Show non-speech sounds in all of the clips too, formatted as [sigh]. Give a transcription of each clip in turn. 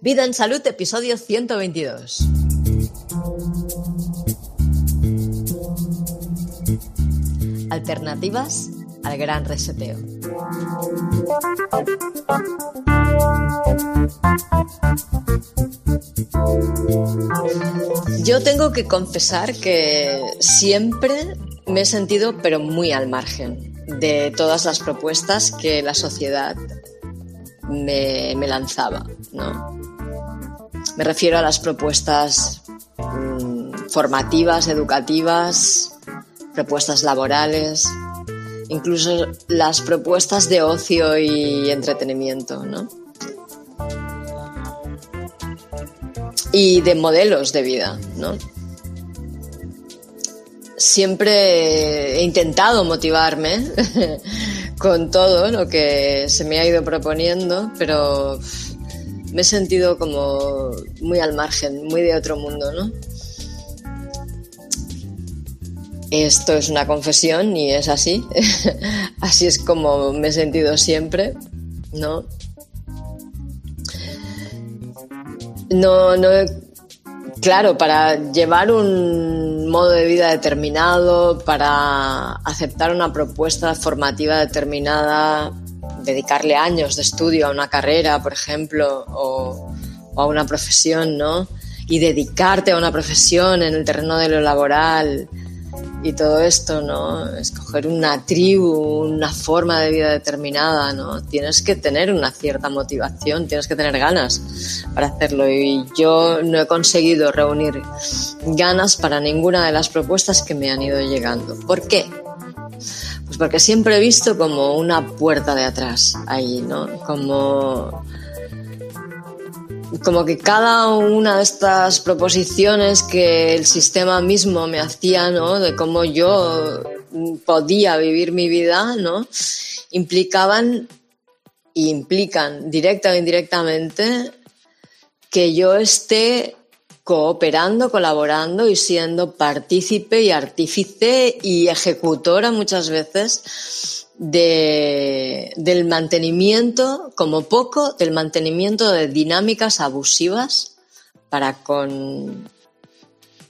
Vida en Salud, episodio 122. Alternativas al gran reseteo. Yo tengo que confesar que siempre me he sentido, pero muy al margen de todas las propuestas que la sociedad me, lanzaba. ¿no? Me refiero a las propuestas mm, formativas, educativas, propuestas laborales, incluso las propuestas de ocio y entretenimiento, ¿no? Y de modelos de vida, ¿no? Siempre he intentado motivarme [laughs] con todo lo que se me ha ido proponiendo, pero me he sentido como muy al margen, muy de otro mundo, ¿no? Esto es una confesión y es así. [laughs] así es como me he sentido siempre, ¿no? No, no, claro, para llevar un modo de vida determinado, para aceptar una propuesta formativa determinada, dedicarle años de estudio a una carrera, por ejemplo, o, a una profesión, ¿no? Y dedicarte a una profesión en el terreno de lo laboral, y todo esto, ¿no? Escoger una tribu, una forma de vida determinada, ¿no? Tienes que tener una cierta motivación, tienes que tener ganas para hacerlo y yo no he conseguido reunir ganas para ninguna de las propuestas que me han ido llegando. ¿Por qué? Porque siempre he visto como una puerta de atrás ahí, ¿no? Como como que cada una de estas proposiciones que el sistema mismo me hacía, ¿no? De cómo yo podía vivir mi vida, ¿no? Implicaban y implican directa o indirectamente que yo esté cooperando, colaborando y siendo partícipe y artífice y ejecutora muchas veces de, del mantenimiento, como poco, del mantenimiento de dinámicas abusivas para con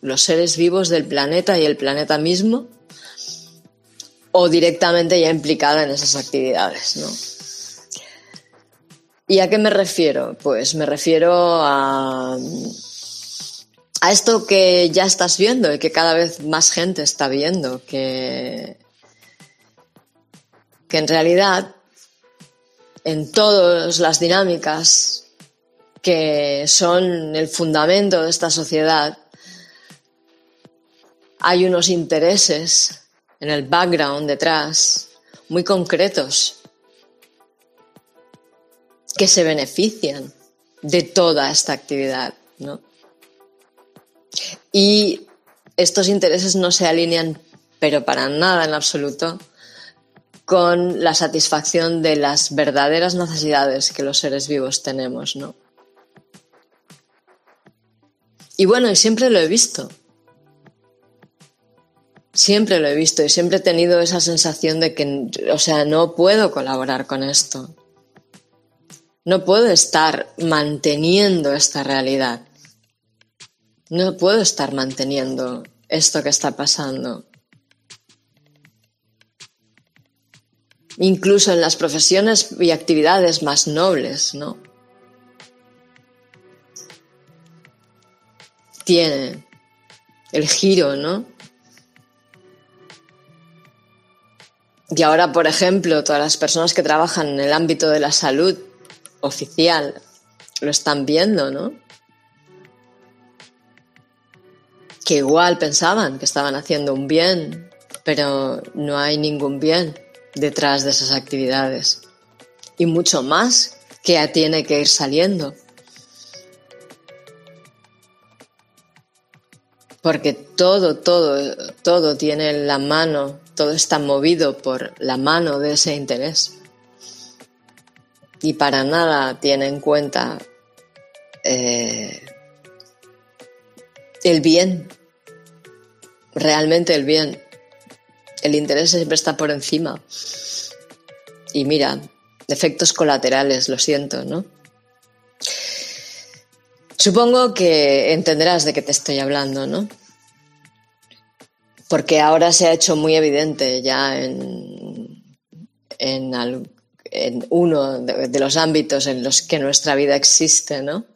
los seres vivos del planeta y el planeta mismo, o directamente ya implicada en esas actividades. ¿Y a qué me refiero? Pues me refiero a, a esto que ya estás viendo y que cada vez más gente está viendo, que que en realidad en todas las dinámicas que son el fundamento de esta sociedad, hay unos intereses en el background detrás muy concretos que se benefician de toda esta actividad, ¿no? Y estos intereses no se alinean, pero para nada en absoluto, con la satisfacción de las verdaderas necesidades que los seres vivos tenemos, ¿no? Y bueno, y siempre lo he visto. Siempre lo he visto y siempre he tenido esa sensación de que, o sea, no puedo colaborar con esto. No puedo estar manteniendo esta realidad. No puedo estar manteniendo esto que está pasando. incluso en las profesiones y actividades más nobles, ¿no? Tiene el giro, ¿no? Y ahora, por ejemplo, todas las personas que trabajan en el ámbito de la salud oficial lo están viendo, ¿no? Que igual pensaban que estaban haciendo un bien, pero no hay ningún bien detrás de esas actividades y mucho más que tiene que ir saliendo. Porque todo, todo, todo tiene la mano, todo está movido por la mano de ese interés. Y para nada tiene en cuenta eh, el bien, realmente el bien. El interés siempre está por encima. Y mira, efectos colaterales, lo siento, ¿no? Supongo que entenderás de qué te estoy hablando, ¿no? Porque ahora se ha hecho muy evidente ya en, uno de, los ámbitos en los que nuestra vida existe, ¿no?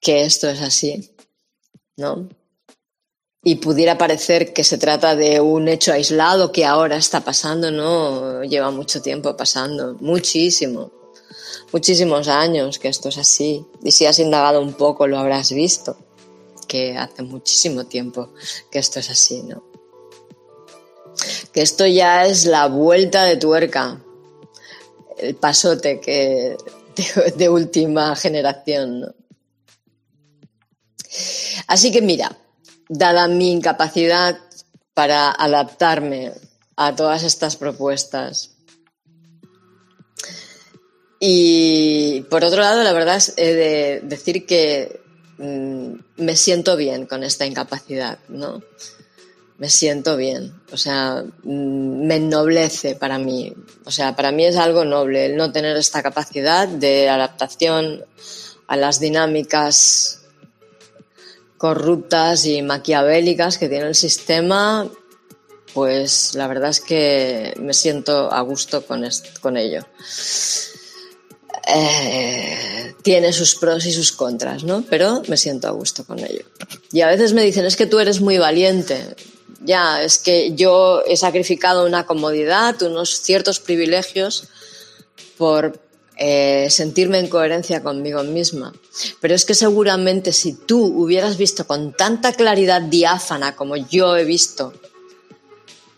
Que esto es así, ¿no? Y pudiera parecer que se trata de un hecho aislado que ahora está pasando, ¿no? Lleva mucho tiempo pasando, muchísimo, muchísimos años que esto es así. Y si has indagado un poco lo habrás visto, que hace muchísimo tiempo que esto es así, ¿no? Que esto ya es la vuelta de tuerca, el pasote que [laughs] de, última generación, ¿no? Así que mira, dada mi incapacidad para adaptarme a todas estas propuestas, y por otro lado, la verdad es de decir que mm, me siento bien con esta incapacidad, ¿no? Me siento bien, o sea, mm, me ennoblece para mí, o sea, para mí es algo noble el no tener esta capacidad de adaptación a las dinámicas corruptas y maquiavélicas que tiene el sistema, pues la verdad es que me siento a gusto con, con ello. Eh, tiene sus pros y sus contras, ¿no? Pero me siento a gusto con ello. Y a veces me dicen, es que tú eres muy valiente. Ya, es que yo he sacrificado una comodidad, unos ciertos privilegios por eh, sentirme en coherencia conmigo misma. Pero es que seguramente si tú hubieras visto con tanta claridad diáfana como yo he visto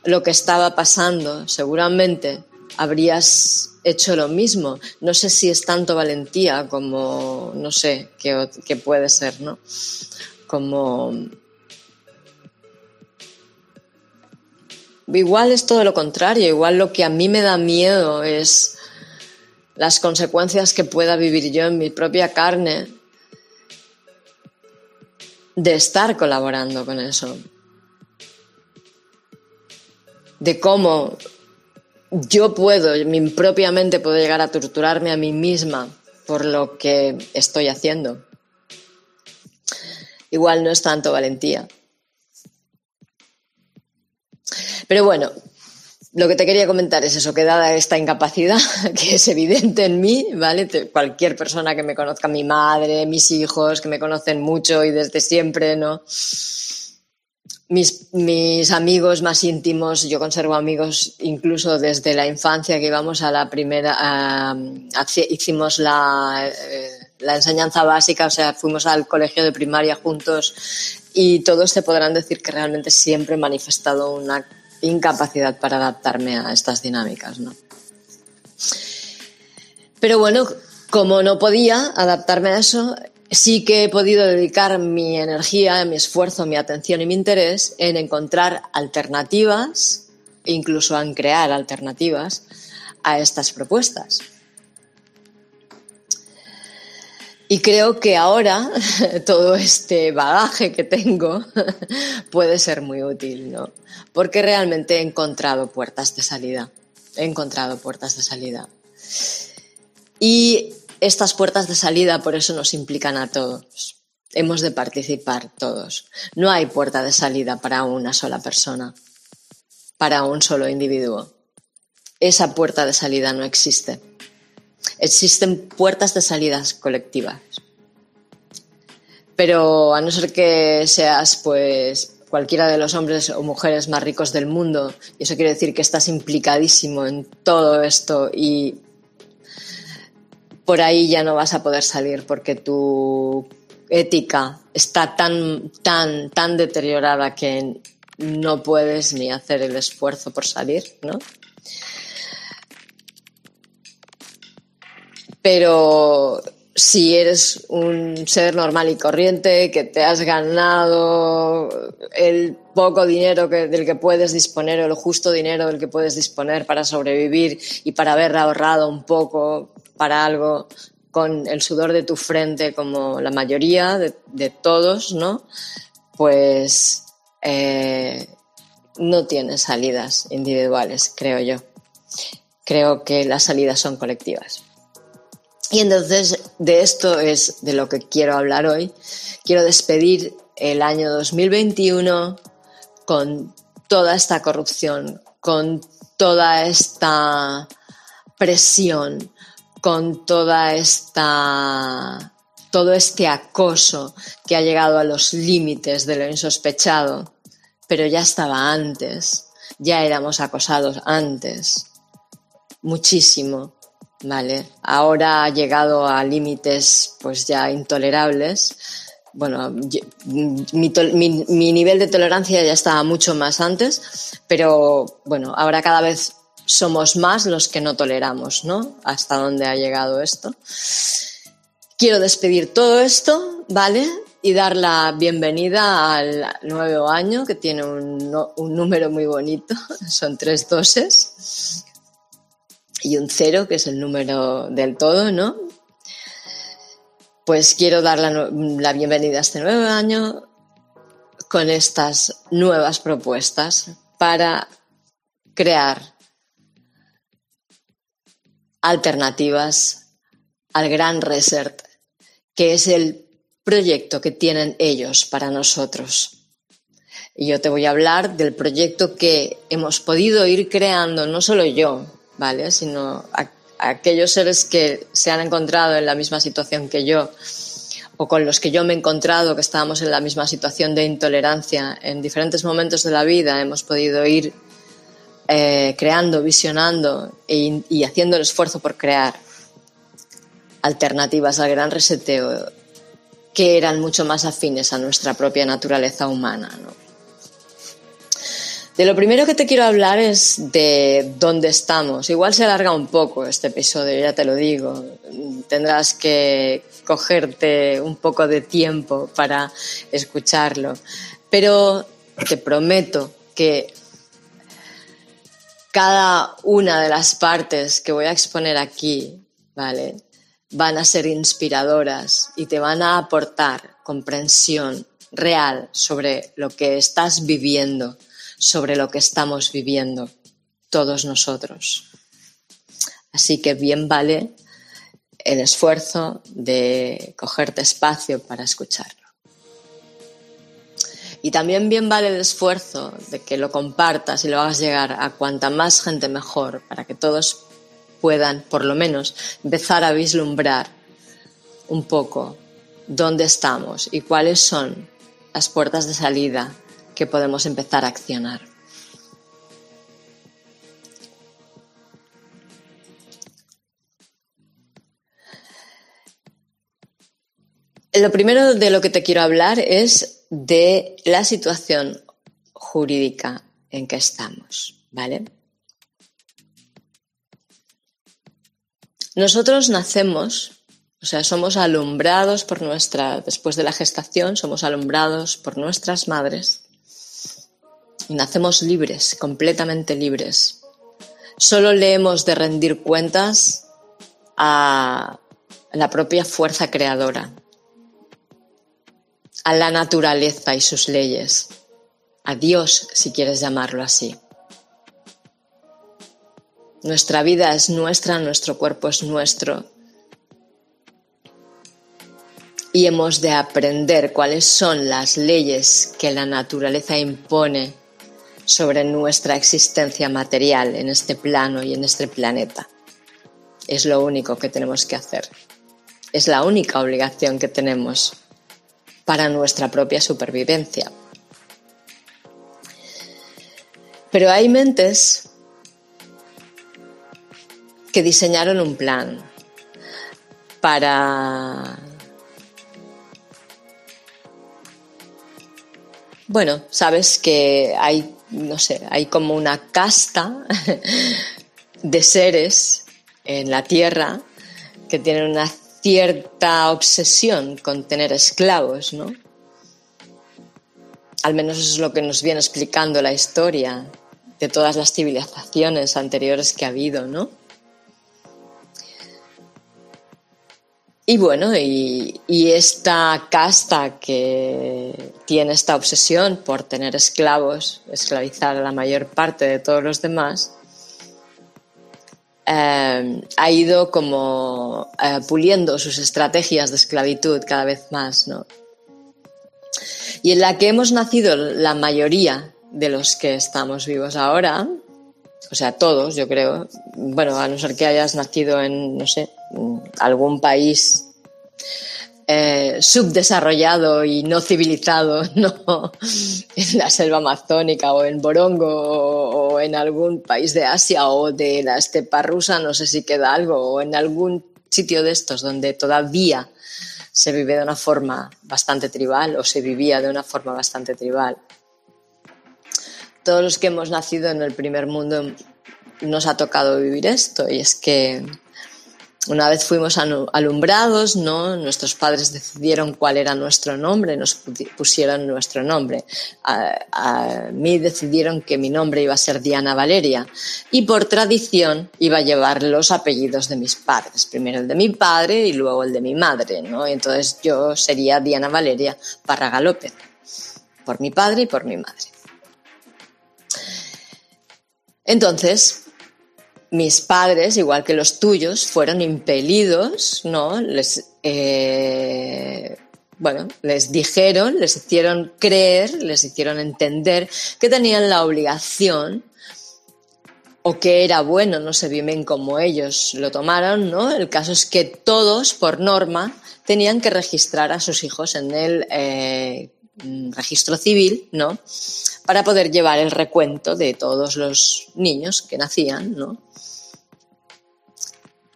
lo que estaba pasando, seguramente habrías hecho lo mismo. No sé si es tanto valentía como, no sé, qué, puede ser, ¿no? Como... Igual es todo lo contrario, igual lo que a mí me da miedo es las consecuencias que pueda vivir yo en mi propia carne de estar colaborando con eso. De cómo yo puedo, mi propia mente puedo llegar a torturarme a mí misma por lo que estoy haciendo. Igual no es tanto valentía. Pero bueno, lo que te quería comentar es eso, que dada esta incapacidad, [laughs] que es evidente en mí, ¿vale? Cualquier persona que me conozca, mi madre, mis hijos, que me conocen mucho y desde siempre, ¿no? mis, mis, amigos más íntimos, yo conservo amigos incluso desde la infancia que íbamos a la primera, hicimos la, eh, la, enseñanza básica, o sea, fuimos al colegio de primaria juntos y todos te podrán decir que realmente siempre he manifestado una incapacidad para adaptarme a estas dinámicas, ¿no? Pero bueno, como no podía adaptarme a eso, sí que he podido dedicar mi energía, mi esfuerzo, mi atención y mi interés en encontrar alternativas, incluso en crear alternativas a estas propuestas. Y creo que ahora [laughs] todo este bagaje que tengo [laughs] puede ser muy útil, ¿no? Porque realmente he encontrado puertas de salida. He encontrado puertas de salida. Y estas puertas de salida por eso nos implican a todos. Hemos de participar todos. No hay puerta de salida para una sola persona, para un solo individuo. Esa puerta de salida no existe. Existen puertas de salidas colectivas. Pero a no ser que seas pues cualquiera de los hombres o mujeres más ricos del mundo, y eso quiere decir que estás implicadísimo en todo esto y por ahí ya no vas a poder salir porque tu ética está tan, tan, tan deteriorada que no puedes ni hacer el esfuerzo por salir, ¿no? Pero si eres un ser normal y corriente, que te has ganado el poco dinero del que puedes disponer o el justo dinero del que puedes disponer para sobrevivir y para haber ahorrado un poco para algo con el sudor de tu frente como la mayoría de, todos, ¿no? Pues eh, no tienes salidas individuales, creo yo. Creo que las salidas son colectivas. Y entonces de esto es de lo que quiero hablar hoy. Quiero despedir el año 2021 con toda esta corrupción, con toda esta presión, con toda esta todo este acoso que ha llegado a los límites de lo insospechado, pero ya estaba antes, ya éramos acosados antes, muchísimo, ¿vale? Ahora ha llegado a límites pues ya intolerables. Bueno, mi, nivel de tolerancia ya estaba mucho más antes, pero bueno, ahora cada vez somos más los que no toleramos, ¿no? Hasta dónde ha llegado esto. Quiero despedir todo esto, ¿vale? Y dar la bienvenida al nuevo año, que tiene un, número muy bonito, [laughs] son tres doses, y un cero, que es el número del todo, ¿no? Pues quiero dar la, la bienvenida a este nuevo año con estas nuevas propuestas para crear alternativas al gran reset que es el proyecto que tienen ellos para nosotros. Y yo te voy a hablar del proyecto que hemos podido ir creando, no solo yo, ¿vale? Sino aquellos seres que se han encontrado en la misma situación que yo o con los que yo me he encontrado, que estábamos en la misma situación de intolerancia en diferentes momentos de la vida, hemos podido ir eh, creando, visionando e y haciendo el esfuerzo por crear alternativas al gran reseteo que eran mucho más afines a nuestra propia naturaleza humana. De lo primero que te quiero hablar es de dónde estamos. Igual se alarga un poco este episodio, ya te lo digo. Tendrás que cogerte un poco de tiempo para escucharlo. Pero te prometo que cada una de las partes que voy a exponer aquí, ¿vale? van a ser inspiradoras y te van a aportar comprensión real sobre lo que estás viviendo, sobre lo que estamos viviendo todos nosotros. Así que bien vale el esfuerzo de cogerte espacio para escucharlo. Y también bien vale el esfuerzo de que lo compartas y lo hagas llegar a cuanta más gente mejor para que todos puedan, por lo menos, empezar a vislumbrar un poco dónde estamos y cuáles son las puertas de salida que podemos empezar a accionar. Lo primero de lo que te quiero hablar es de la situación jurídica en que estamos, ¿vale? Nosotros nacemos, o sea, somos alumbrados por nuestra, después de la gestación, somos alumbrados por nuestras madres nacemos libres, completamente libres. Solo le hemos de rendir cuentas a la propia fuerza creadora, a la naturaleza y sus leyes, a Dios, si quieres llamarlo así. Nuestra vida es nuestra, nuestro cuerpo es nuestro. Y hemos de aprender cuáles son las leyes que la naturaleza impone sobre nuestra existencia material en este plano y en este planeta. Es lo único que tenemos que hacer. Es la única obligación que tenemos para nuestra propia supervivencia. Pero hay mentes que diseñaron un plan para... Bueno, sabes que hay, no sé, hay como una casta [laughs] de seres en la Tierra que tienen una cierta obsesión con tener esclavos, ¿no? Al menos eso es lo que nos viene explicando la historia de todas las civilizaciones anteriores que ha habido, ¿no? Y bueno, y, esta casta que tiene esta obsesión por tener esclavos, esclavizar a la mayor parte de todos los demás, eh, ha ido como eh, puliendo sus estrategias de esclavitud cada vez más, ¿no? Y en la que hemos nacido la mayoría de los que estamos vivos ahora, o sea, todos, yo creo, bueno, a no ser que hayas nacido en, no sé, algún país eh, subdesarrollado y no civilizado, [laughs] ¿no? En la selva amazónica o en Borongo o, en algún país de Asia o de la estepa rusa, no sé si queda algo, o en algún sitio de estos donde todavía se vive de una forma bastante tribal o se vivía de una forma bastante tribal. Todos los que hemos nacido en el primer mundo nos ha tocado vivir esto y es que una vez fuimos alumbrados, ¿no? Nuestros padres decidieron cuál era nuestro nombre, nos pusieron nuestro nombre. A, mí decidieron que mi nombre iba a ser Diana Valeria y por tradición iba a llevar los apellidos de mis padres, primero el de mi padre y luego el de mi madre, ¿no? Entonces yo sería Diana Valeria Parraga López, por mi padre y por mi madre. Entonces, mis padres, igual que los tuyos, fueron impelidos, ¿no? Les, eh, bueno, les dijeron, les hicieron creer, les hicieron entender que tenían la obligación o que era bueno, no sé bien cómo ellos lo tomaron, ¿no? El caso es que todos, por norma, tenían que registrar a sus hijos en el eh, registro civil, ¿no? Para poder llevar el recuento de todos los niños que nacían, ¿no?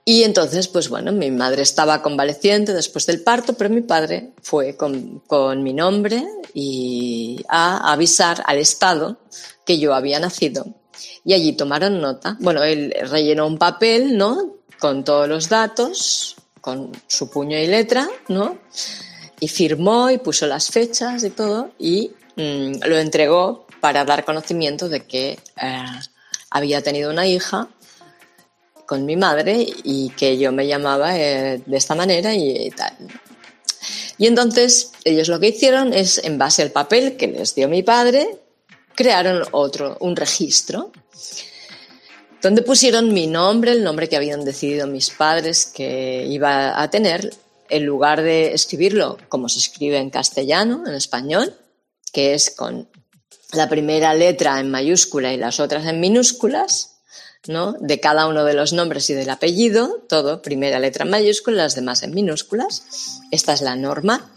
Y entonces, pues bueno, mi madre estaba convaleciente después del parto, pero mi padre fue con, mi nombre y a avisar al Estado que yo había nacido. Y allí tomaron nota. Bueno, él rellenó un papel, ¿no? Con todos los datos, con su puño y letra, ¿no? Y firmó y puso las fechas y todo y mm, lo entregó para dar conocimiento de que eh, había tenido una hija con mi madre y que yo me llamaba eh, de esta manera y, tal. Y entonces ellos lo que hicieron es, en base al papel que les dio mi padre, crearon otro, un registro, donde pusieron mi nombre, el nombre que habían decidido mis padres que iba a tener, en lugar de escribirlo como se escribe en castellano, en español, que es con la primera letra en mayúscula y las otras en minúsculas, ¿no? de cada uno de los nombres y del apellido, todo, primera letra en mayúsculas, las demás en minúsculas. Esta es la norma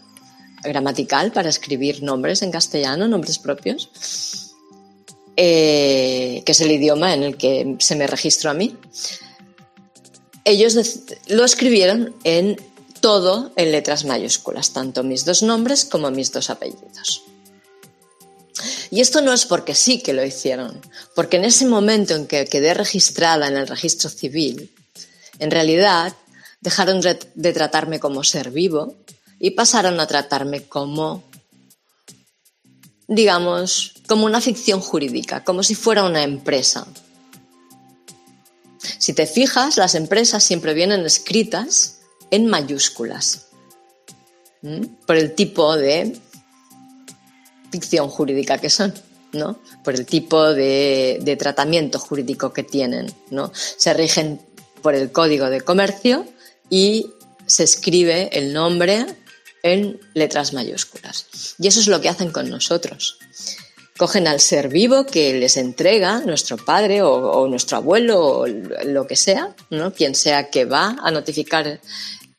gramatical para escribir nombres en castellano, nombres propios, eh, que es el idioma en el que se me registró a mí. Ellos lo escribieron en todo en letras mayúsculas, tanto mis dos nombres como mis dos apellidos. Y esto no es porque sí que lo hicieron, porque en ese momento en que quedé registrada en el registro civil, en realidad dejaron de tratarme como ser vivo y pasaron a tratarme como, digamos, como una ficción jurídica, como si fuera una empresa. Si te fijas, las empresas siempre vienen escritas en mayúsculas, por el tipo de ficción jurídica que son, ¿no? Por el tipo de, tratamiento jurídico que tienen, ¿no? Se rigen por el código de comercio y se escribe el nombre en letras mayúsculas. Y eso es lo que hacen con nosotros. Cogen al ser vivo que les entrega nuestro padre o, nuestro abuelo o lo que sea, ¿no? quien sea que va a notificar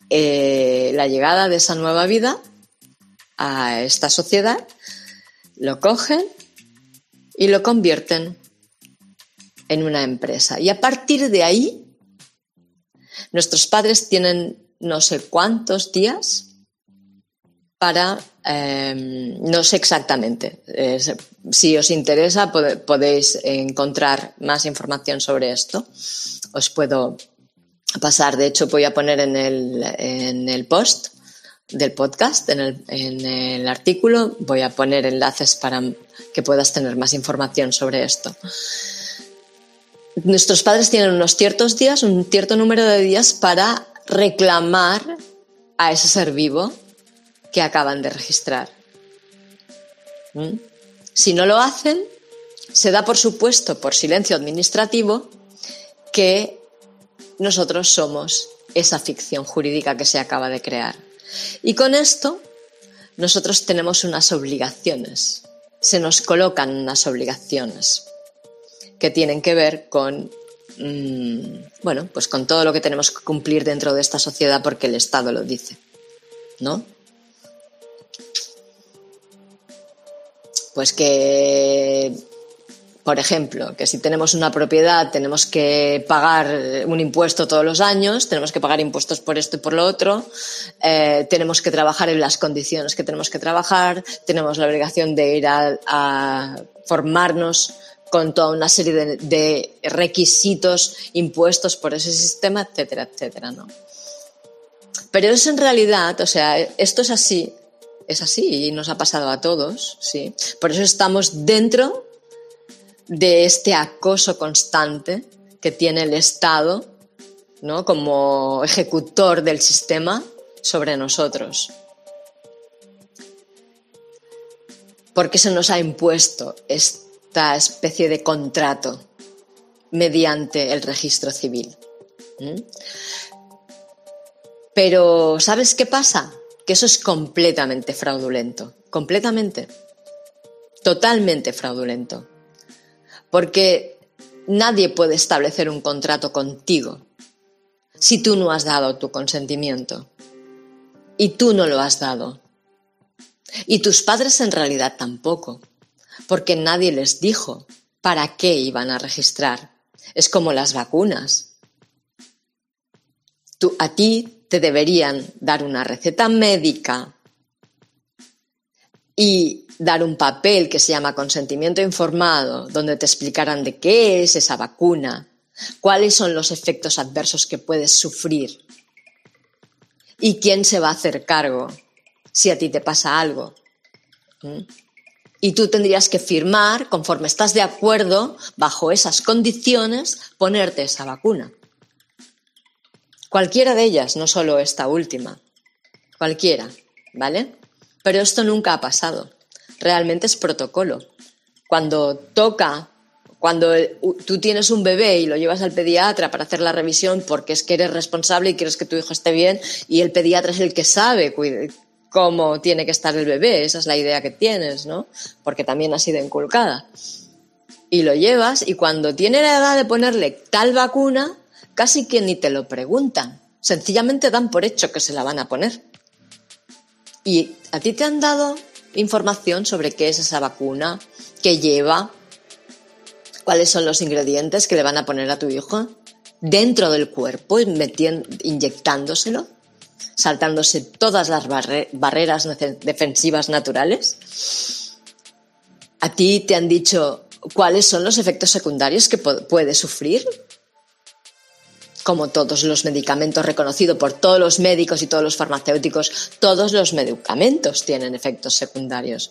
eh, la llegada de esa nueva vida a esta sociedad lo cogen y lo convierten en una empresa. Y a partir de ahí, nuestros padres tienen no sé cuántos días para, em, no sé exactamente, si os interesa podéis encontrar más información sobre esto. Os puedo pasar, de hecho voy a poner en el, en el post del podcast, en el, artículo, voy a poner enlaces para que puedas tener más información sobre esto. Nuestros padres tienen unos ciertos días, un cierto número de días para reclamar a ese ser vivo que acaban de registrar. ¿Mm? Si no lo hacen, se da por supuesto, por silencio administrativo, que nosotros somos esa ficción jurídica que se acaba de crear. Y con esto nosotros tenemos unas obligaciones, se nos colocan unas obligaciones que tienen que ver con mm, bueno, pues con todo lo que tenemos que cumplir dentro de esta sociedad porque el Estado lo dice, ¿no? Pues que por ejemplo, que si tenemos una propiedad tenemos que pagar un impuesto todos los años, tenemos que pagar impuestos por esto y por lo otro, eh, tenemos que trabajar en las condiciones que tenemos que trabajar, tenemos la obligación de ir a, formarnos con toda una serie de, requisitos impuestos por ese sistema, etcétera, etcétera, ¿no? Pero eso en realidad, o sea, esto es así, es así y nos ha pasado a todos, ¿sí? Por eso estamos dentro de este acoso constante que tiene el Estado ¿no? como ejecutor del sistema sobre nosotros. Porque se nos ha impuesto esta especie de contrato mediante el registro civil. Pero, ¿sabes qué pasa? Que eso es completamente fraudulento. Completamente. Totalmente fraudulento. Porque nadie puede establecer un contrato contigo si tú no has dado tu consentimiento. Y tú no lo has dado. Y tus padres en realidad tampoco, porque nadie les dijo para qué iban a registrar. Es como las vacunas. Tú, a ti te deberían dar una receta médica y dar un papel que se llama consentimiento informado, donde te explicarán de qué es esa vacuna, cuáles son los efectos adversos que puedes sufrir y quién se va a hacer cargo si a ti te pasa algo. ¿Mm? Y tú tendrías que firmar, conforme estás de acuerdo, bajo esas condiciones, ponerte esa vacuna. Cualquiera de ellas, no solo esta última. Cualquiera, ¿vale? Pero esto nunca ha pasado realmente es protocolo. Cuando toca, cuando tú tienes un bebé y lo llevas al pediatra para hacer la revisión porque es que eres responsable y quieres que tu hijo esté bien y el pediatra es el que sabe cómo tiene que estar el bebé, esa es la idea que tienes, ¿no? Porque también ha sido inculcada. Y lo llevas y cuando tiene la edad de ponerle tal vacuna, casi que ni te lo preguntan. Sencillamente dan por hecho que se la van a poner. ¿Y a ti te han dado información sobre qué es esa vacuna, qué lleva, cuáles son los ingredientes que le van a poner a tu hijo dentro del cuerpo, inyectándoselo, saltándose todas las barreras defensivas naturales. ¿A ti te han dicho cuáles son los efectos secundarios que puede sufrir? Como todos los medicamentos reconocidos por todos los médicos y todos los farmacéuticos, todos los medicamentos tienen efectos secundarios.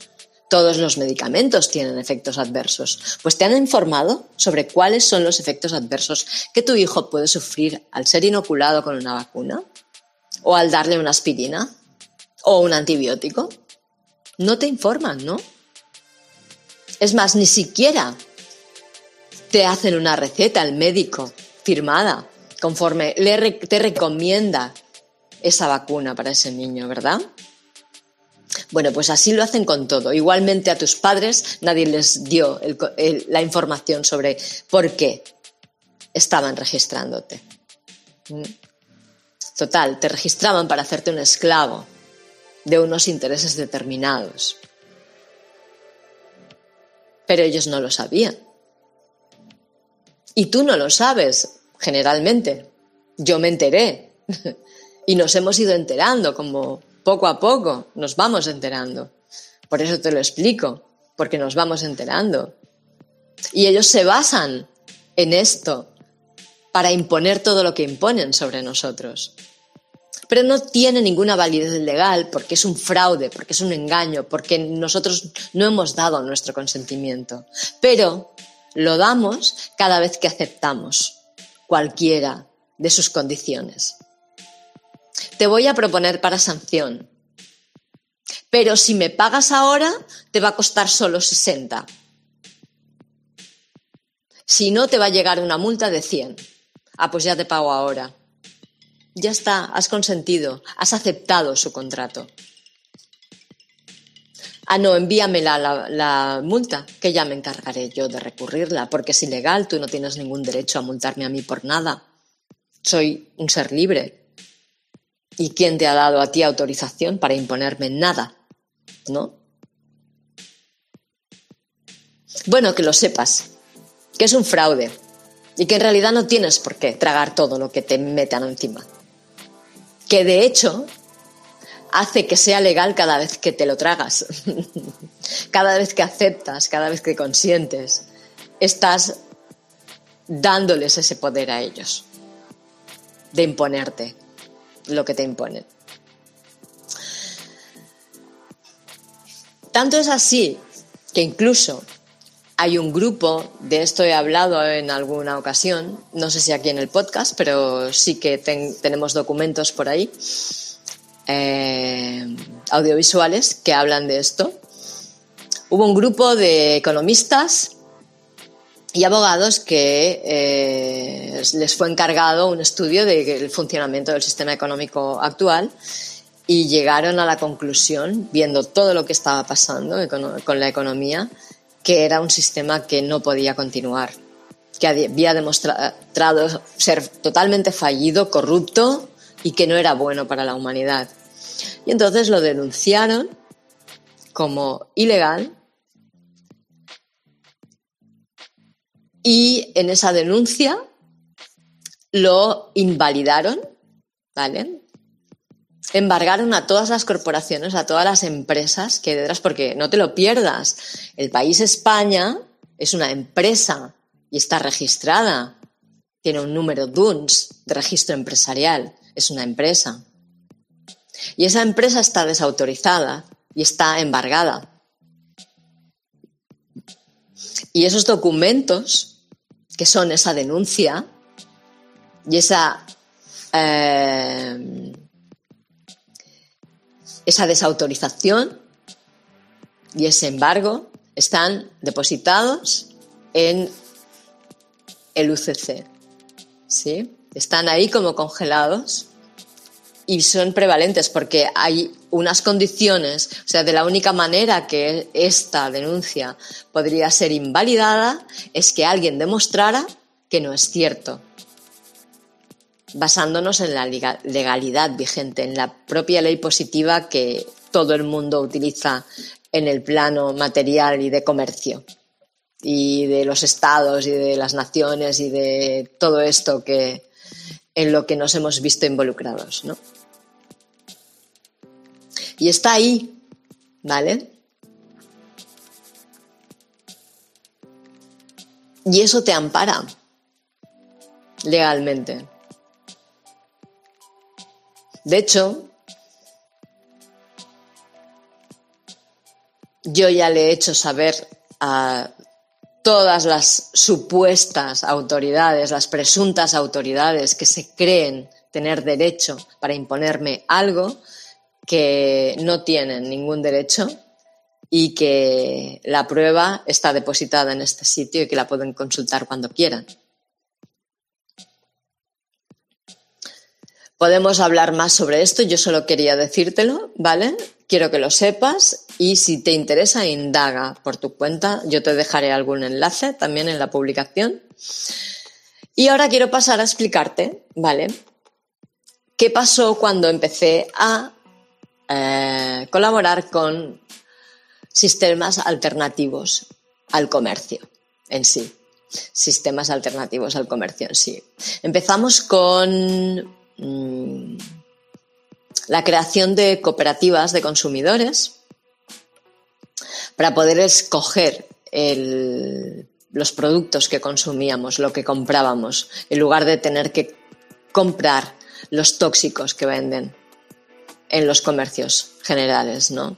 Todos los medicamentos tienen efectos adversos. Pues te han informado sobre cuáles son los efectos adversos que tu hijo puede sufrir al ser inoculado con una vacuna o al darle una aspirina o un antibiótico. No te informan, ¿no? Es más, ni siquiera te hacen una receta el médico firmada conforme te recomienda esa vacuna para ese niño, ¿verdad? Bueno, pues así lo hacen con todo. Igualmente a tus padres nadie les dio la información sobre por qué estaban registrándote. Mm. Total, te registraban para hacerte un esclavo de unos intereses determinados. Pero ellos no lo sabían. Y tú no lo sabes generalmente. Yo me enteré [laughs] y nos hemos ido enterando como poco a poco, nos vamos enterando. Por eso te lo explico, porque nos vamos enterando. Y ellos se basan en esto para imponer todo lo que imponen sobre nosotros. Pero no tiene ninguna validez legal porque es un fraude, porque es un engaño, porque nosotros no hemos dado nuestro consentimiento. Pero lo damos cada vez que aceptamos cualquiera de sus condiciones. Te voy a proponer para sanción, pero si me pagas ahora, te va a costar solo 60. Si no, te va a llegar una multa de 100. Ah, pues ya te pago ahora. Ya está, has consentido, has aceptado su contrato. Ah, no, envíame la, la, multa, que ya me encargaré yo de recurrirla, porque es ilegal, tú no tienes ningún derecho a multarme a mí por nada. Soy un ser libre. ¿Y quién te ha dado a ti autorización para imponerme nada? ¿No? Bueno, que lo sepas, que es un fraude y que en realidad no tienes por qué tragar todo lo que te metan encima. Que de hecho hace que sea legal cada vez que te lo tragas, [laughs] cada vez que aceptas, cada vez que consientes, estás dándoles ese poder a ellos de imponerte lo que te imponen. Tanto es así que incluso hay un grupo, de esto he hablado en alguna ocasión, no sé si aquí en el podcast, pero sí que tenemos documentos por ahí, eh, audiovisuales que hablan de esto. Hubo un grupo de economistas y abogados que eh, les fue encargado un estudio del funcionamiento del sistema económico actual y llegaron a la conclusión, viendo todo lo que estaba pasando con la economía, que era un sistema que no podía continuar, que había demostrado ser totalmente fallido, corrupto y que no era bueno para la humanidad. Y entonces lo denunciaron como ilegal y en esa denuncia lo invalidaron, ¿vale? Embargaron a todas las corporaciones, a todas las empresas que detrás, porque no te lo pierdas, el país España es una empresa y está registrada, tiene un número DUNS de registro empresarial, es una empresa. Y esa empresa está desautorizada y está embargada. Y esos documentos, que son esa denuncia y esa, eh, esa desautorización y ese embargo, están depositados en el UCC. ¿sí? Están ahí como congelados y son prevalentes porque hay unas condiciones, o sea, de la única manera que esta denuncia podría ser invalidada es que alguien demostrara que no es cierto, basándonos en la legalidad vigente, en la propia ley positiva que todo el mundo utiliza en el plano material y de comercio y de los estados y de las naciones y de todo esto que en lo que nos hemos visto involucrados, ¿no? Y está ahí, ¿vale? Y eso te ampara legalmente. De hecho, yo ya le he hecho saber a todas las supuestas autoridades, las presuntas autoridades que se creen tener derecho para imponerme algo, que no tienen ningún derecho y que la prueba está depositada en este sitio y que la pueden consultar cuando quieran. Podemos hablar más sobre esto, yo solo quería decírtelo, ¿vale? Quiero que lo sepas y si te interesa, indaga por tu cuenta. Yo te dejaré algún enlace también en la publicación. Y ahora quiero pasar a explicarte, ¿vale? ¿Qué pasó cuando empecé a eh, colaborar con sistemas alternativos al comercio en sí? Sistemas alternativos al comercio en sí. Empezamos con Mm, la creación de cooperativas de consumidores para poder escoger los productos que consumíamos, lo que comprábamos, en lugar de tener que comprar los tóxicos que venden en los comercios generales, ¿no?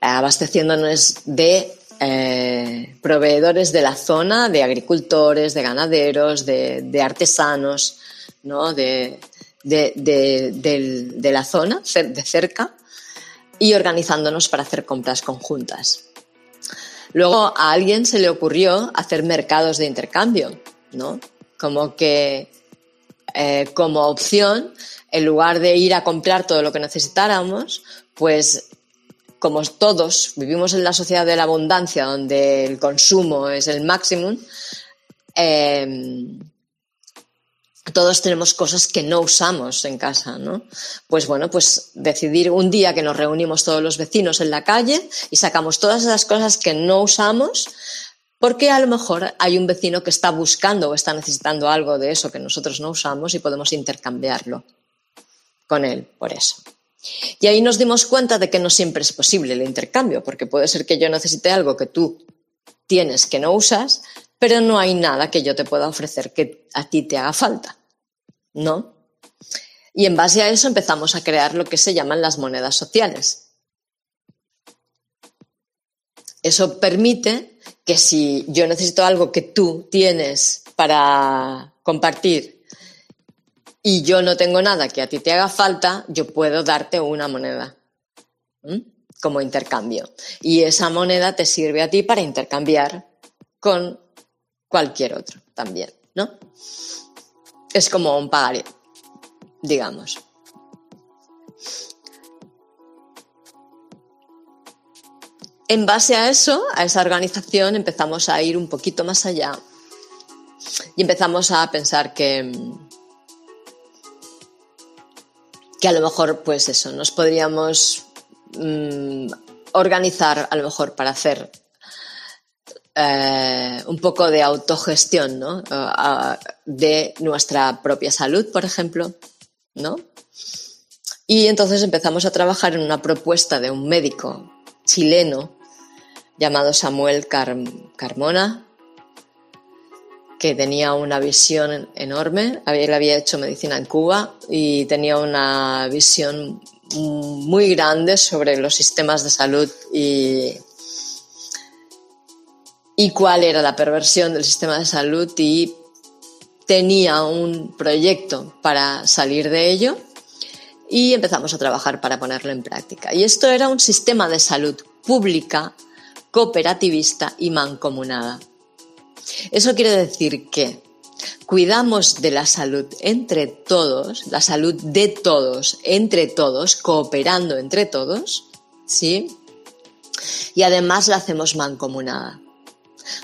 Abasteciéndonos de eh, proveedores de la zona, de agricultores, de ganaderos, de artesanos, ¿no? de, de, la zona, de cerca, y organizándonos para hacer compras conjuntas. Luego a alguien se le ocurrió hacer mercados de intercambio, ¿no? Como que eh, como opción, en lugar de ir a comprar todo lo que necesitáramos, pues como todos vivimos en la sociedad de la abundancia, donde el consumo es el máximo, em, todos tenemos cosas que no usamos en casa, ¿no? Pues bueno, pues decidir un día que nos reunimos todos los vecinos en la calle y sacamos todas esas cosas que no usamos, porque a lo mejor hay un vecino que está buscando o está necesitando algo de eso que nosotros no usamos y podemos intercambiarlo con él por eso. Y ahí nos dimos cuenta de que no siempre es posible el intercambio, porque puede ser que yo necesite algo que tú tienes que no usas, pero no hay nada que yo te pueda ofrecer que a ti te haga falta. ¿No? Y en base a eso empezamos a crear lo que se llaman las monedas sociales. Eso permite que si yo necesito algo que tú tienes para compartir y yo no tengo nada que a ti te haga falta, yo puedo darte una moneda como intercambio. Y esa moneda te sirve a ti para intercambiar con cualquier otro también, ¿no? Es como un pagaré, digamos. En base a eso, a esa organización, empezamos a ir un poquito más allá y empezamos a pensar que, que a lo mejor, pues eso, nos podríamos mm, organizar a lo mejor para hacer eh, un poco de autogestión, ¿no? de nuestra propia salud, por ejemplo, ¿no? Y entonces empezamos a trabajar en una propuesta de un médico chileno llamado Samuel Carmona, que tenía una visión enorme. Él había hecho medicina en Cuba y tenía una visión muy grande sobre los sistemas de salud y, y cuál era la perversión del sistema de salud y tenía un proyecto para salir de ello y empezamos a trabajar para ponerlo en práctica. Y esto era un sistema de salud pública, cooperativista y mancomunada. Eso quiere decir que cuidamos de la salud entre todos, la salud de todos, entre todos, cooperando entre todos, ¿sí? Y además la hacemos mancomunada.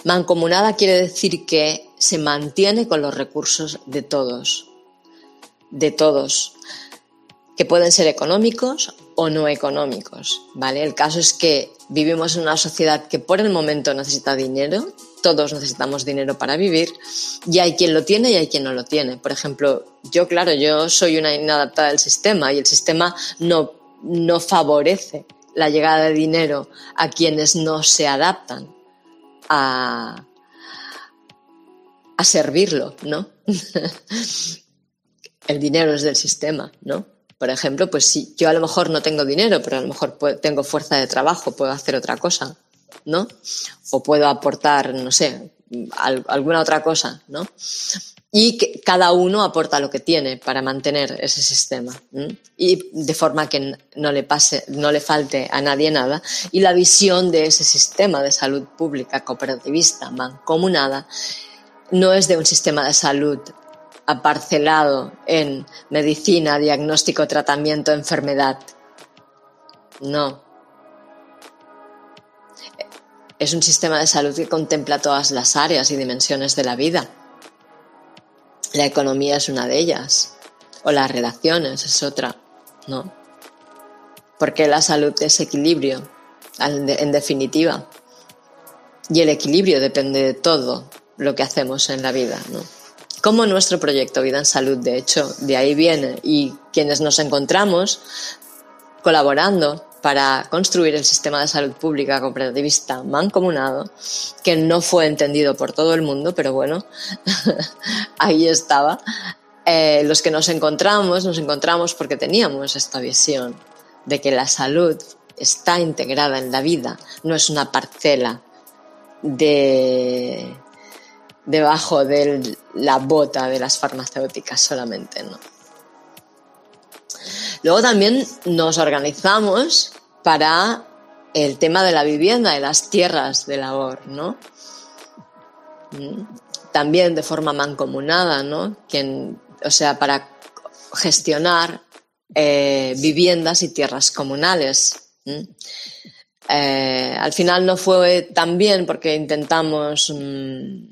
Mancomunada quiere decir que se mantiene con los recursos de todos, de todos, que pueden ser económicos o no económicos, ¿vale? El caso es que vivimos en una sociedad que por el momento necesita dinero, todos necesitamos dinero para vivir y hay quien lo tiene y hay quien no lo tiene. Por ejemplo, yo, claro, yo soy una inadaptada del sistema y el sistema no, no favorece la llegada de dinero a quienes no se adaptan a, a servirlo, ¿no? [laughs] el dinero es del sistema, ¿no? Por ejemplo, pues si yo a lo mejor no tengo dinero, pero a lo mejor tengo fuerza de trabajo, puedo hacer otra cosa ¿no? O puedo aportar, no sé, alguna otra cosa, ¿no? Y que cada uno aporta lo que tiene para mantener ese sistema y de forma que no le pase, no le falte a nadie nada. Y la visión de ese sistema de salud pública cooperativista mancomunada no es de un sistema de salud aparcelado en medicina, diagnóstico, tratamiento, enfermedad. No, es un sistema de salud que contempla todas las áreas y dimensiones de la vida. La economía es una de ellas, o las relaciones es otra, ¿no? Porque la salud es equilibrio, en definitiva. Y el equilibrio depende de todo lo que hacemos en la vida, ¿no? Como nuestro proyecto Vida en Salud, de hecho, de ahí viene. Y quienes nos encontramos colaborando para construir el sistema de salud pública cooperativista mancomunado, que no fue entendido por todo el mundo, pero bueno, [laughs] ahí estaba. Eh, los que nos encontramos, nos encontramos porque teníamos esta visión de que la salud está integrada en la vida, no es una parcela de debajo de la bota de las farmacéuticas solamente, ¿no? Luego también nos organizamos para el tema de la vivienda y las tierras de labor, ¿no? Mm. También de forma mancomunada, ¿no? Quien o sea, para gestionar eh, viviendas y tierras comunales. Eh, al final no fue tan bien porque intentamos, mm,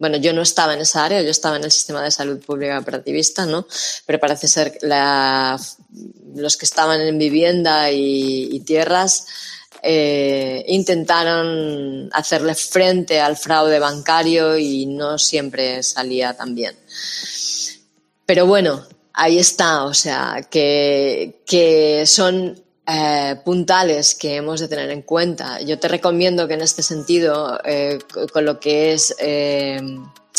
bueno, yo no estaba en esa área, yo estaba en el sistema de salud pública operativista, ¿no? Pero parece ser que los que estaban en vivienda y, tierras eh, intentaron hacerle frente al fraude bancario y no siempre salía tan bien. Pero bueno, ahí está, o sea, que, que son eh, puntales que hemos de tener en cuenta. Yo te recomiendo que en este sentido, eh, con lo que es eh,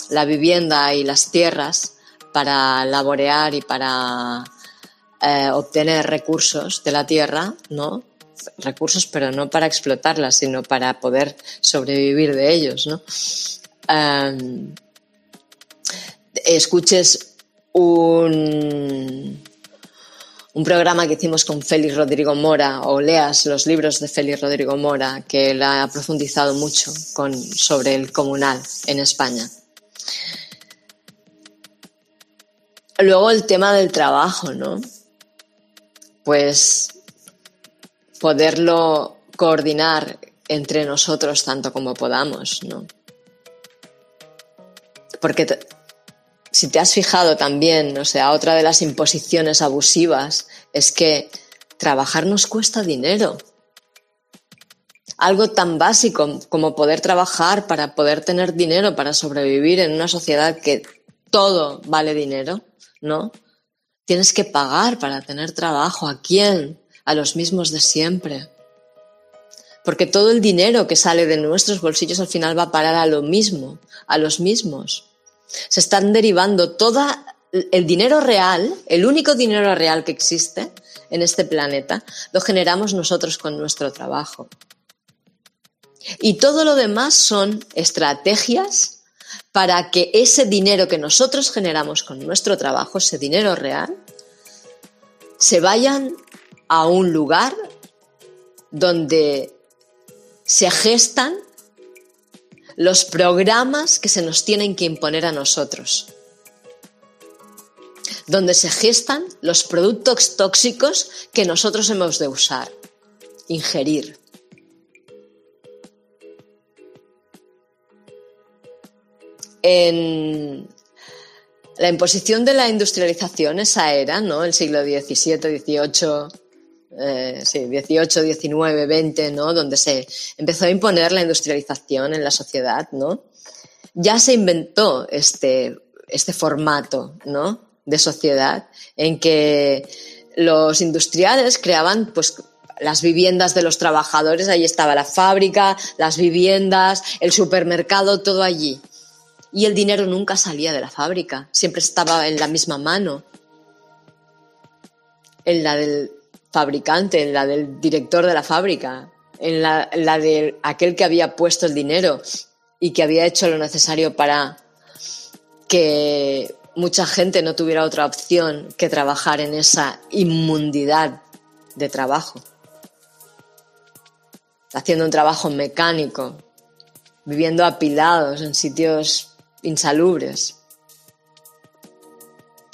la vivienda y las tierras, para laborear y para obtener recursos de la tierra, ¿no? Recursos, pero no para explotarlas, sino para poder sobrevivir de ellos, ¿no? escuches un un programa que hicimos con Félix Rodrigo Mora o leas los libros de Félix Rodrigo Mora, que él ha profundizado mucho con, sobre el comunal en España. Luego el tema del trabajo, ¿no? Pues poderlo coordinar entre nosotros tanto como podamos, ¿no? Porque si te has fijado también, o sea, otra de las imposiciones abusivas es que trabajar nos cuesta dinero. Algo tan básico como poder trabajar para poder tener dinero para sobrevivir en una sociedad que todo vale dinero, ¿no? Tienes que pagar para tener trabajo. ¿A quién? A los mismos de siempre. Porque todo el dinero que sale de nuestros bolsillos al final va a parar a lo mismo, a los mismos. Se están derivando todo el dinero real, el único dinero real que existe en este planeta, lo generamos nosotros con nuestro trabajo. Y todo lo demás son estrategias para que ese dinero que nosotros generamos con nuestro trabajo, ese dinero real, se vayan a un lugar donde se gestan los programas que se nos tienen que imponer a nosotros, donde se gestan los productos tóxicos que nosotros hemos de usar, ingerir. En la imposición de la industrialización, esa era, ¿no? El siglo XVII, XVIII, eh, sí, 18, 19, 20, ¿no? Donde se empezó a imponer la industrialización en la sociedad, ¿no? Ya se inventó este, este formato, ¿no? De sociedad en que los industriales creaban, pues, las viviendas de los trabajadores, ahí estaba la fábrica, las viviendas, el supermercado, todo allí. Y el dinero nunca salía de la fábrica, siempre estaba en la misma mano, en la del fabricante, en la del director de la fábrica, en la, de aquel que había puesto el dinero y que había hecho lo necesario para que mucha gente no tuviera otra opción que trabajar en esa inmundidad de trabajo. Haciendo un trabajo mecánico, viviendo apilados en sitios insalubres,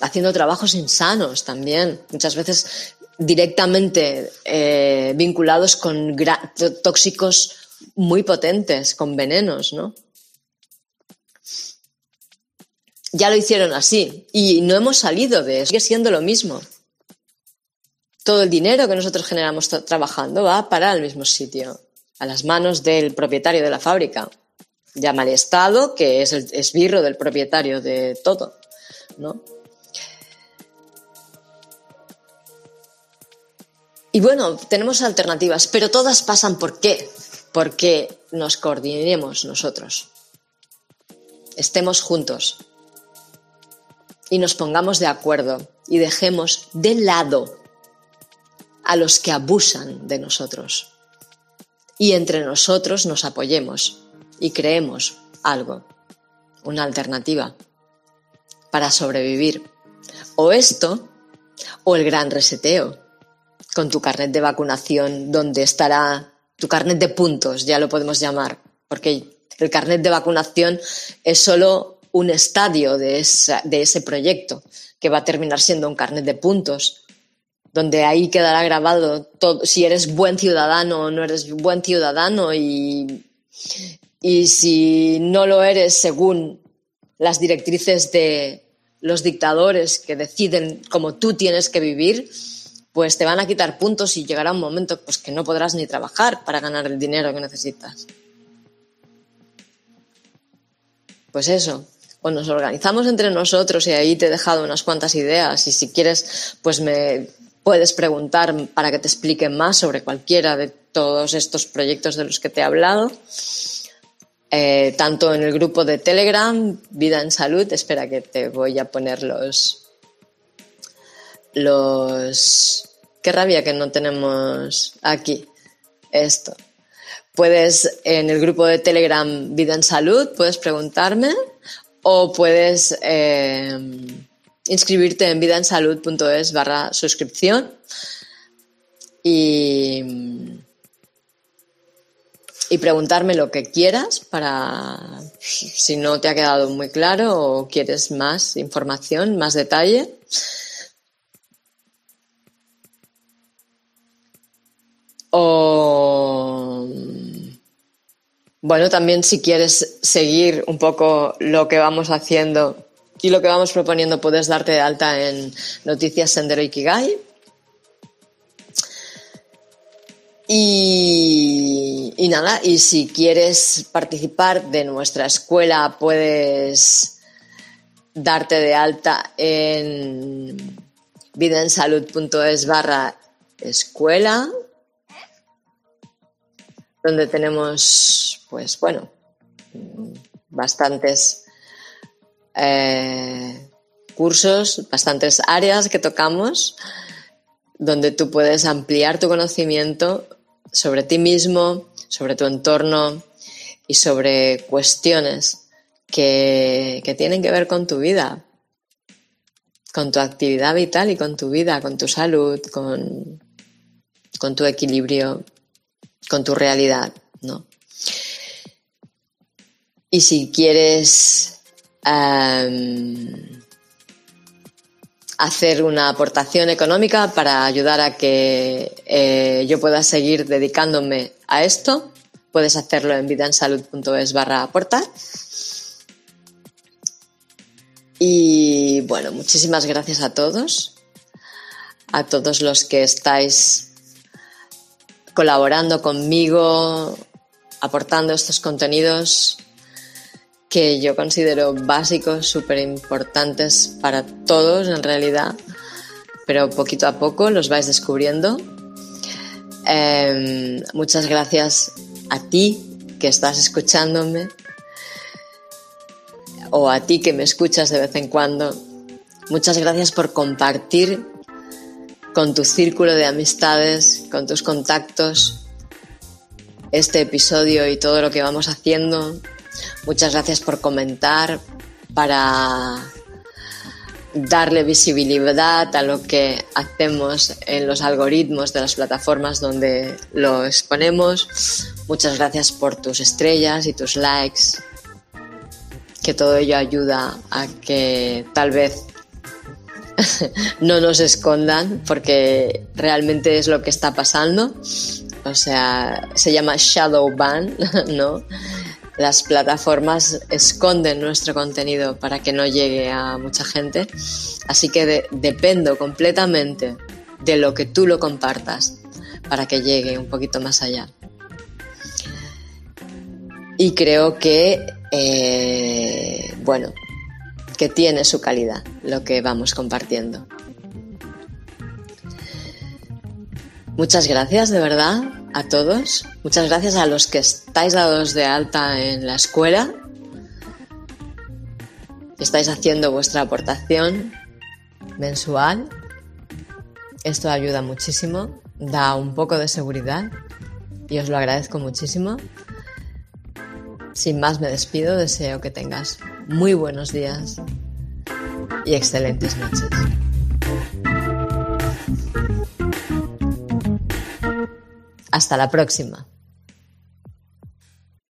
haciendo trabajos insanos también. Muchas veces directamente eh, vinculados con tóxicos muy potentes, con venenos, ¿no? Ya lo hicieron así y no hemos salido de eso, sigue siendo lo mismo. Todo el dinero que nosotros generamos trabajando va para el mismo sitio, a las manos del propietario de la fábrica. Llama al Estado, que es el esbirro del propietario de todo, ¿no? Y bueno, tenemos alternativas, pero todas pasan por qué? Porque nos coordinemos nosotros, estemos juntos y nos pongamos de acuerdo y dejemos de lado a los que abusan de nosotros. Y entre nosotros nos apoyemos y creemos algo, una alternativa para sobrevivir. O esto, o el gran reseteo con tu carnet de vacunación, donde estará tu carnet de puntos, ya lo podemos llamar, porque el carnet de vacunación es solo un estadio de, de ese proyecto que va a terminar siendo un carnet de puntos, donde ahí quedará grabado todo, si eres buen ciudadano o no eres buen ciudadano y, y si no lo eres según las directrices de los dictadores que deciden cómo tú tienes que vivir, pues te van a quitar puntos y llegará un momento pues, que no podrás ni trabajar para ganar el dinero que necesitas. Pues eso, o nos organizamos entre nosotros y ahí te he dejado unas cuantas ideas y si quieres, pues me puedes preguntar para que te explique más sobre cualquiera de todos estos proyectos de los que te he hablado. Eh, tanto en el grupo de Telegram, Vida en Salud, espera que te voy a poner los, los... Qué rabia que no tenemos aquí esto. Puedes en el grupo de Telegram Vida en Salud, puedes preguntarme o puedes eh, inscribirte en vidaensalud.es barra suscripción y, y preguntarme lo que quieras para si no te ha quedado muy claro o quieres más información, más detalle. O bueno, también si quieres seguir un poco lo que vamos haciendo y lo que vamos proponiendo, puedes darte de alta en Noticias Sendero Ikigai. Y, y nada, y si quieres participar de nuestra escuela, puedes darte de alta en vidaensalud.es barra escuela donde tenemos, pues bueno, bastantes eh, cursos, bastantes áreas que tocamos, donde tú puedes ampliar tu conocimiento sobre ti mismo, sobre tu entorno y sobre cuestiones que, que tienen que ver con tu vida, con tu actividad vital y con tu vida, con tu salud, con, con tu equilibrio con tu realidad, ¿no? Y si quieres em, hacer una aportación económica para ayudar a que eh, yo pueda seguir dedicándome a esto, puedes hacerlo en vidansalud.es barra aportar. Y bueno, muchísimas gracias a todos, a todos los que estáis colaborando conmigo, aportando estos contenidos que yo considero básicos, súper importantes para todos en realidad, pero poquito a poco los vais descubriendo. Em, muchas gracias a ti que estás escuchándome o a ti que me escuchas de vez en cuando. Muchas gracias por compartir con tu círculo de amistades, con tus contactos, este episodio y todo lo que vamos haciendo. Muchas gracias por comentar, para darle visibilidad a lo que hacemos en los algoritmos de las plataformas donde lo exponemos. Muchas gracias por tus estrellas y tus likes, que todo ello ayuda a que tal vez [laughs] no nos escondan porque realmente es lo que está pasando. O sea, se llama shadow ban, [laughs] ¿no? Las plataformas esconden nuestro contenido para que no llegue a mucha gente. Así que dependo completamente de lo que tú lo compartas para que llegue un poquito más allá. Y creo que, eh, bueno, que tiene su calidad lo que vamos compartiendo. Muchas gracias de verdad a todos. Muchas gracias a los que estáis dados de alta en la escuela. Estáis haciendo vuestra aportación mensual. Esto ayuda muchísimo, da un poco de seguridad y os lo agradezco muchísimo. Sin más me despido, deseo que tengas muy buenos días y excelentes noches. Hasta la próxima.